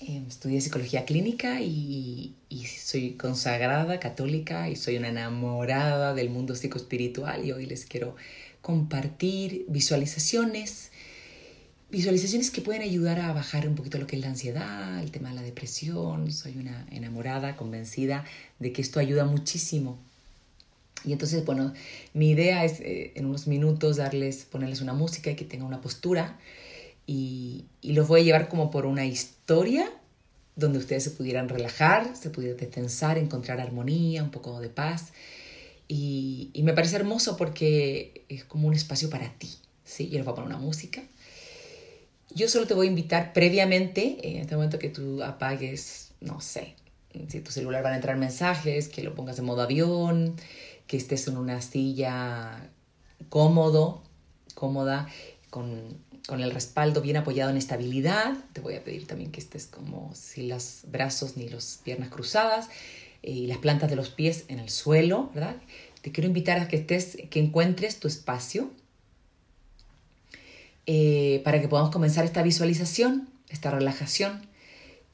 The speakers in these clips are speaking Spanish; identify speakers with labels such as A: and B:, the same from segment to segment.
A: eh, estudié psicología clínica y, soy consagrada católica y soy una enamorada del mundo psicoespiritual y hoy les quiero compartir visualizaciones, visualizaciones que pueden ayudar a bajar un poquito lo que es la ansiedad, el tema de la depresión. Soy una enamorada, convencida de que esto ayuda muchísimo. Y entonces, bueno, mi idea es eh, en unos minutos darles, ponerles una música y que tenga una postura y, los voy a llevar como por una historia donde ustedes se pudieran relajar, se pudieran descansar, encontrar armonía, un poco de paz. Y, me parece hermoso porque es como un espacio para ti. ¿sí? Yo les voy a poner una música. Yo solo te voy a invitar previamente, en este momento que tú apagues, no sé, si tu celular van a entrar mensajes, que lo pongas en modo avión, que estés en una silla cómodo, cómoda, con con el respaldo bien apoyado en estabilidad. Te voy a pedir también que estés como sin los brazos ni las piernas cruzadas eh, y las plantas de los pies en el suelo, ¿verdad? Te quiero invitar a que estés, que encuentres tu espacio eh, para que podamos comenzar esta visualización, esta relajación.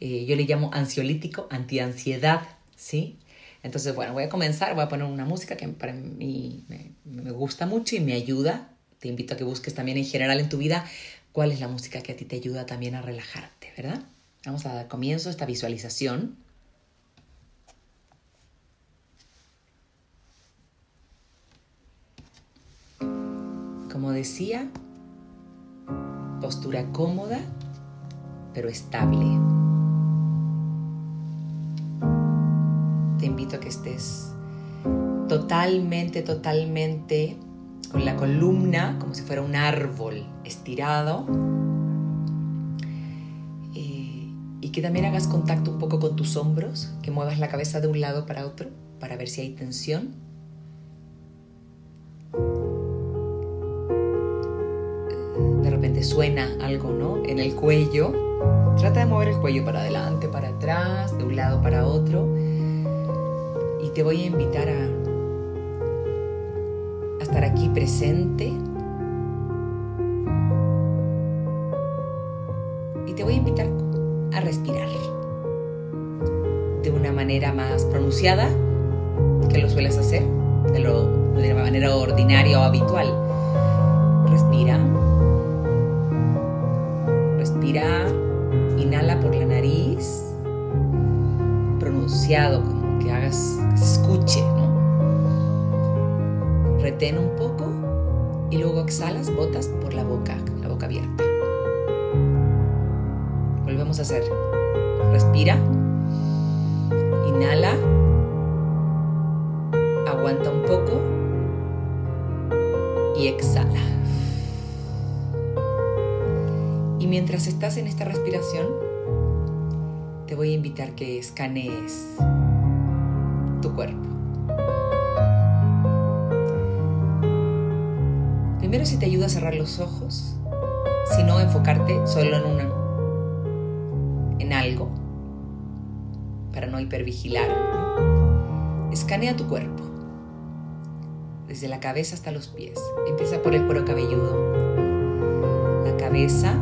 A: Eh, yo le llamo ansiolítico, antiansiedad, ¿sí? Entonces, bueno, voy a comenzar, voy a poner una música que para mí me, me gusta mucho y me ayuda te invito a que busques también en general en tu vida cuál es la música que a ti te ayuda también a relajarte, ¿verdad? Vamos a dar comienzo a esta visualización. Como decía, postura cómoda, pero estable. Te invito a que estés totalmente, totalmente con la columna como si fuera un árbol estirado. Eh, y que también hagas contacto un poco con tus hombros, que muevas la cabeza de un lado para otro para ver si hay tensión. De repente suena algo, ¿no? En el cuello. Trata de mover el cuello para adelante, para atrás, de un lado para otro. Y te voy a invitar a estar aquí presente. Y te voy a invitar a respirar de una manera más pronunciada que lo sueles hacer, de, lo, de manera ordinaria o habitual. Respira. Respira. Inhala por la nariz. Pronunciado, como que hagas, que se escuche, retén un poco y luego exhalas, botas por la boca, la boca abierta. Volvemos a hacer. Respira. Inhala. Aguanta un poco. Y exhala. Y mientras estás en esta respiración, te voy a invitar que escanees tu cuerpo. Primero si te ayuda a cerrar los ojos, si no enfocarte solo en una en algo para no hipervigilar. Escanea tu cuerpo desde la cabeza hasta los pies. Empieza por el cuero cabelludo. La cabeza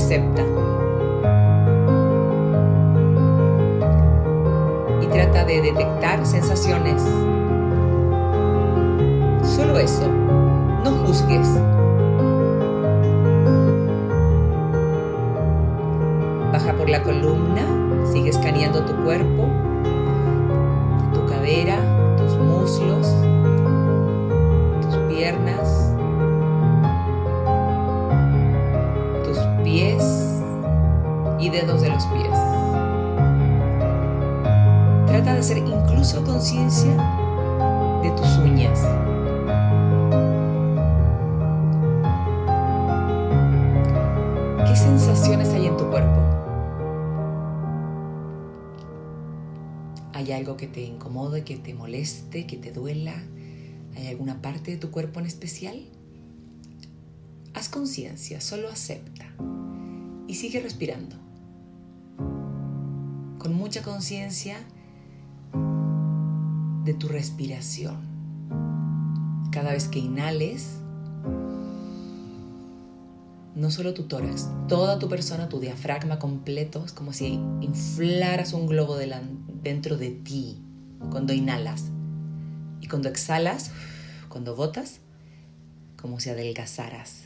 A: acepta. Y trata de detectar sensaciones. Solo eso. No juzgues. Baja por la columna, sigue escaneando tu cuerpo, tu cadera, tus muslos, y dedos de los pies. Trata de hacer incluso conciencia de tus uñas. ¿Qué sensaciones hay en tu cuerpo? ¿Hay algo que te incomode, que te moleste, que te duela? ¿Hay alguna parte de tu cuerpo en especial? Haz conciencia, solo acepta y sigue respirando. Con mucha conciencia de tu respiración. Cada vez que inhales, no solo tu tórax, toda tu persona, tu diafragma completo, es como si inflaras un globo dentro de ti cuando inhalas. Y cuando exhalas, cuando botas, como si adelgazaras.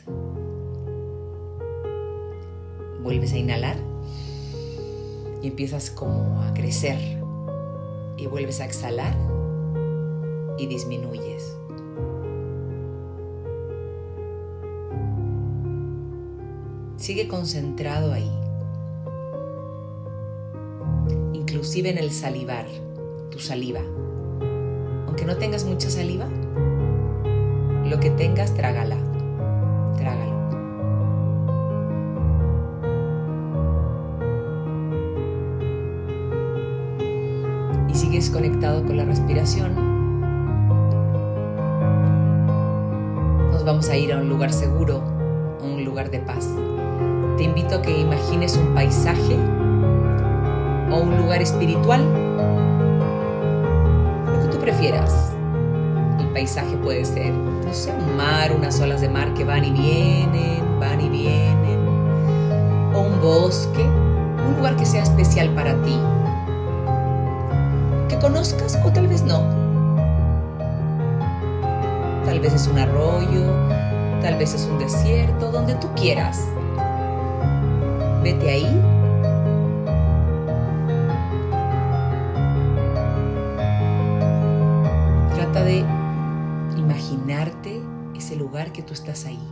A: Vuelves a inhalar y empiezas como a crecer. Y vuelves a exhalar y disminuyes. Sigue concentrado ahí. Inclusive en el salivar, tu saliva. Aunque no tengas mucha saliva, lo que tengas, trágala. Sigues conectado con la respiración. Nos vamos a ir a un lugar seguro, a un lugar de paz. Te invito a que imagines un paisaje o un lugar espiritual, lo que tú prefieras paisaje puede ser, no sé, un mar, unas olas de mar que van y vienen, van y vienen, o un bosque, un lugar que sea especial para ti, que conozcas o tal vez no. Tal vez es un arroyo, tal vez es un desierto, donde tú quieras. Vete ahí trata de imaginarte ese lugar que tú estás ahí,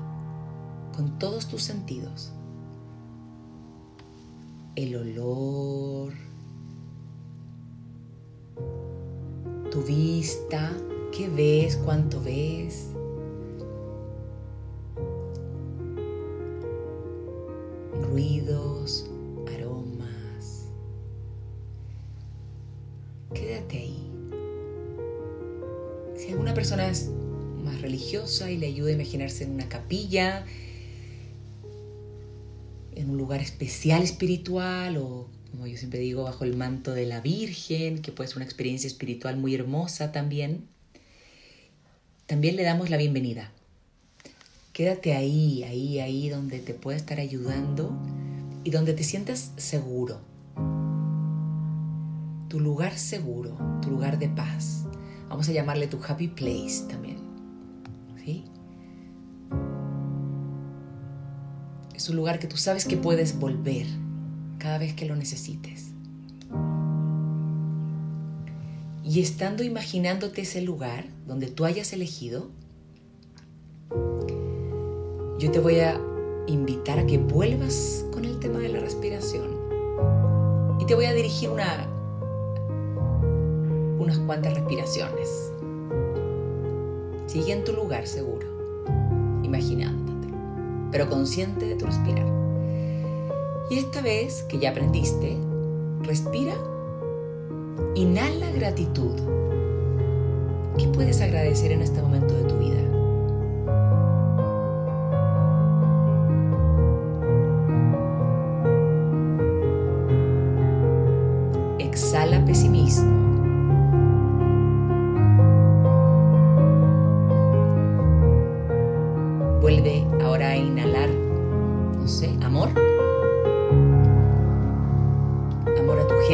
A: con todos tus sentidos. El olor, tu vista, qué ves, cuánto ves. Ruidos, aromas. Quédate ahí. Si alguna persona es más religiosa y le ayuda a imaginarse en una capilla, en un lugar especial espiritual o, como yo siempre digo, bajo el manto de la Virgen, que puede ser una experiencia espiritual muy hermosa también. También le damos la bienvenida. Quédate ahí, ahí, ahí donde te pueda estar ayudando y donde te sientas seguro. Tu lugar seguro, tu lugar de paz. Vamos a llamarle tu happy place también. Es un lugar que tú sabes que puedes volver cada vez que lo necesites. Y estando imaginándote ese lugar donde tú hayas elegido, yo te voy a invitar a que vuelvas con el tema de la respiración. Y te voy a dirigir una, unas cuantas respiraciones. Sigue en tu lugar seguro, imaginándotelo, pero consciente de tu respirar. Y esta vez que ya aprendiste, respira, inhala gratitud. ¿Qué puedes agradecer en este momento de tu vida?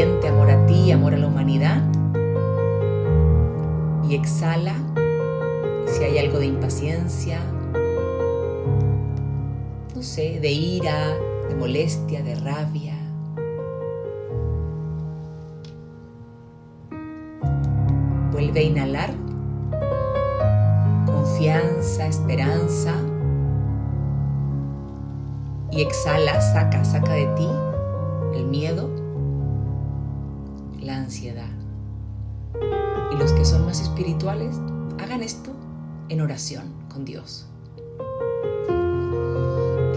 A: Amor a ti, amor a la humanidad. Y exhala si hay algo de impaciencia, no sé, de ira, de molestia, de rabia. Vuelve a inhalar. Confianza, esperanza y exhala, saca, saca de ti el miedo, la ansiedad. Y los que son más espirituales, hagan esto en oración con Dios.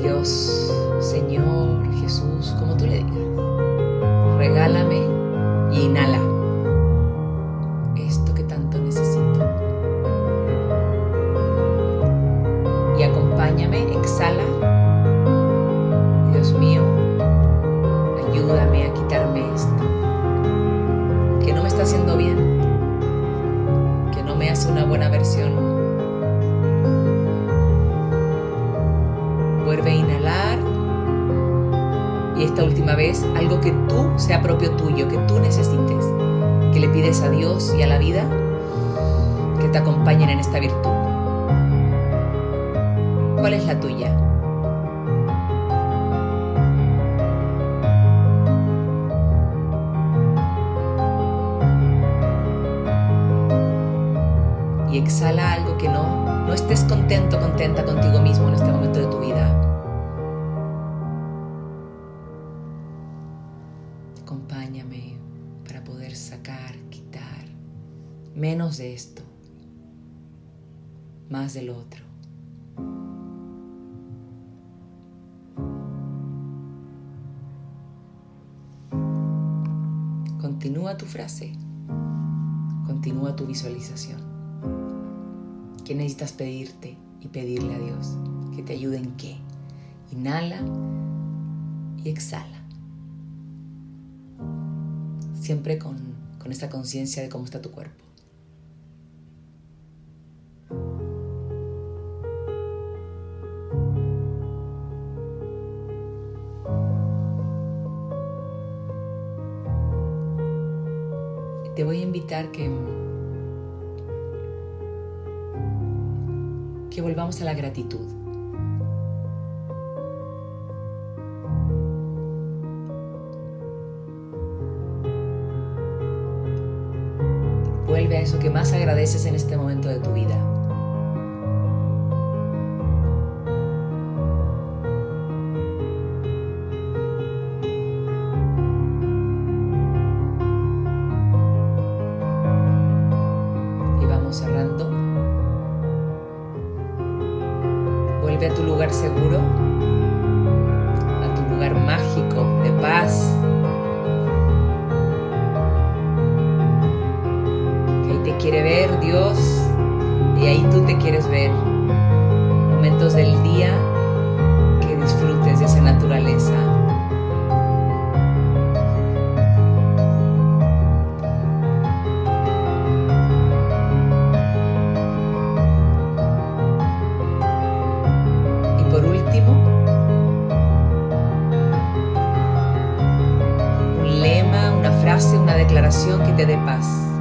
A: Dios, Señor, Jesús, como tú le digas, regálame y inhala esto que tanto necesito. Y acompáñame, exhala. A Dios y a la vida que te acompañen en esta virtud. ¿Cuál es la tuya? y exhala algo que no, no estés contento, contenta contigo mismo en este momento de tu vida. Sacar, quitar menos de esto, más del otro. Continúa tu frase, continúa tu visualización. ¿Qué necesitas pedirte y pedirle a Dios? Que te ayude en qué. Inhala y exhala. Siempre con, con esta conciencia de cómo está tu cuerpo. Te voy a invitar que que volvamos a la gratitud. Vuelve a eso que más agradeces en este momento de tu vida. Quiere ver Dios y ahí tú te quieres ver. Momentos del día que disfrutes de esa naturaleza. Y por último, un lema, una frase, una declaración que te dé paz.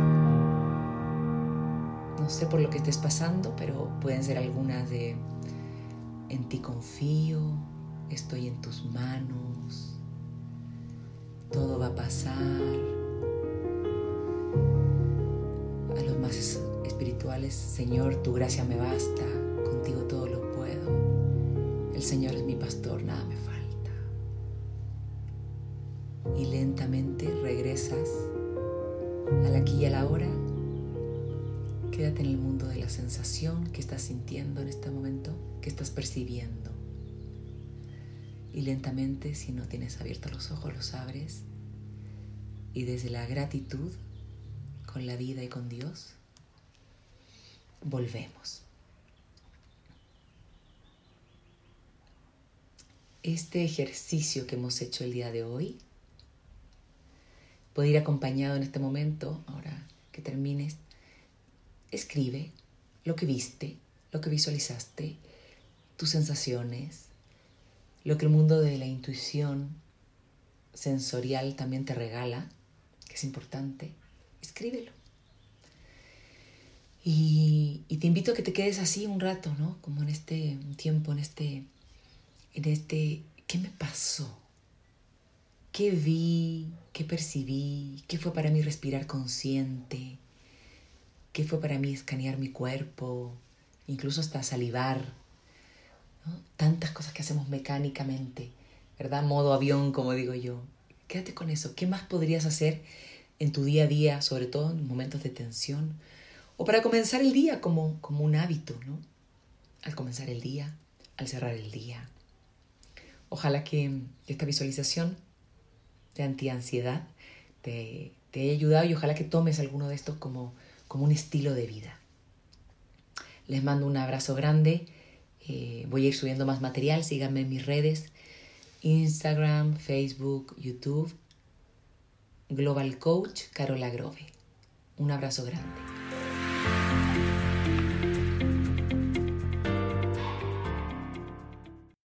A: Por lo que estés pasando, pero pueden ser algunas de en ti confío, estoy en tus manos, todo va a pasar. A los más es- espirituales, Señor, tu gracia me basta, contigo todo lo puedo. El Señor es mi pastor, nada me falta. Y lentamente regresas al aquí y a la hora. Quédate en el mundo de la sensación que estás sintiendo en este momento, que estás percibiendo. Y lentamente, si no tienes abiertos los ojos, los abres. Y desde la gratitud con la vida y con Dios, volvemos. Este ejercicio que hemos hecho el día de hoy puede ir acompañado en este momento, ahora que termines, escribe lo que viste, lo que visualizaste, tus sensaciones, lo que el mundo de la intuición sensorial también te regala, que es importante, escríbelo. Y, te invito a que te quedes así un rato, ¿no? Como en este tiempo, en este, en este, ¿qué me pasó? ¿Qué vi? ¿Qué percibí? ¿Qué fue para mí respirar consciente? ¿Qué fue para mí escanear mi cuerpo? Incluso hasta salivar. Tantas cosas que hacemos mecánicamente, ¿verdad? Modo avión, como digo yo. Quédate con eso. ¿Qué más podrías hacer en tu día a día, sobre todo en momentos de tensión, o para comenzar el día como, como un hábito, ¿no? Al comenzar el día, al cerrar el día. Ojalá que esta visualización de antiansiedad te, te haya ayudado y ojalá que tomes alguno de estos como, como un estilo de vida. Les mando un abrazo grande. Eh, voy a ir subiendo más material. Síganme en mis redes. Instagram, Facebook, YouTube. Global Coach Carola Grove. Un abrazo grande.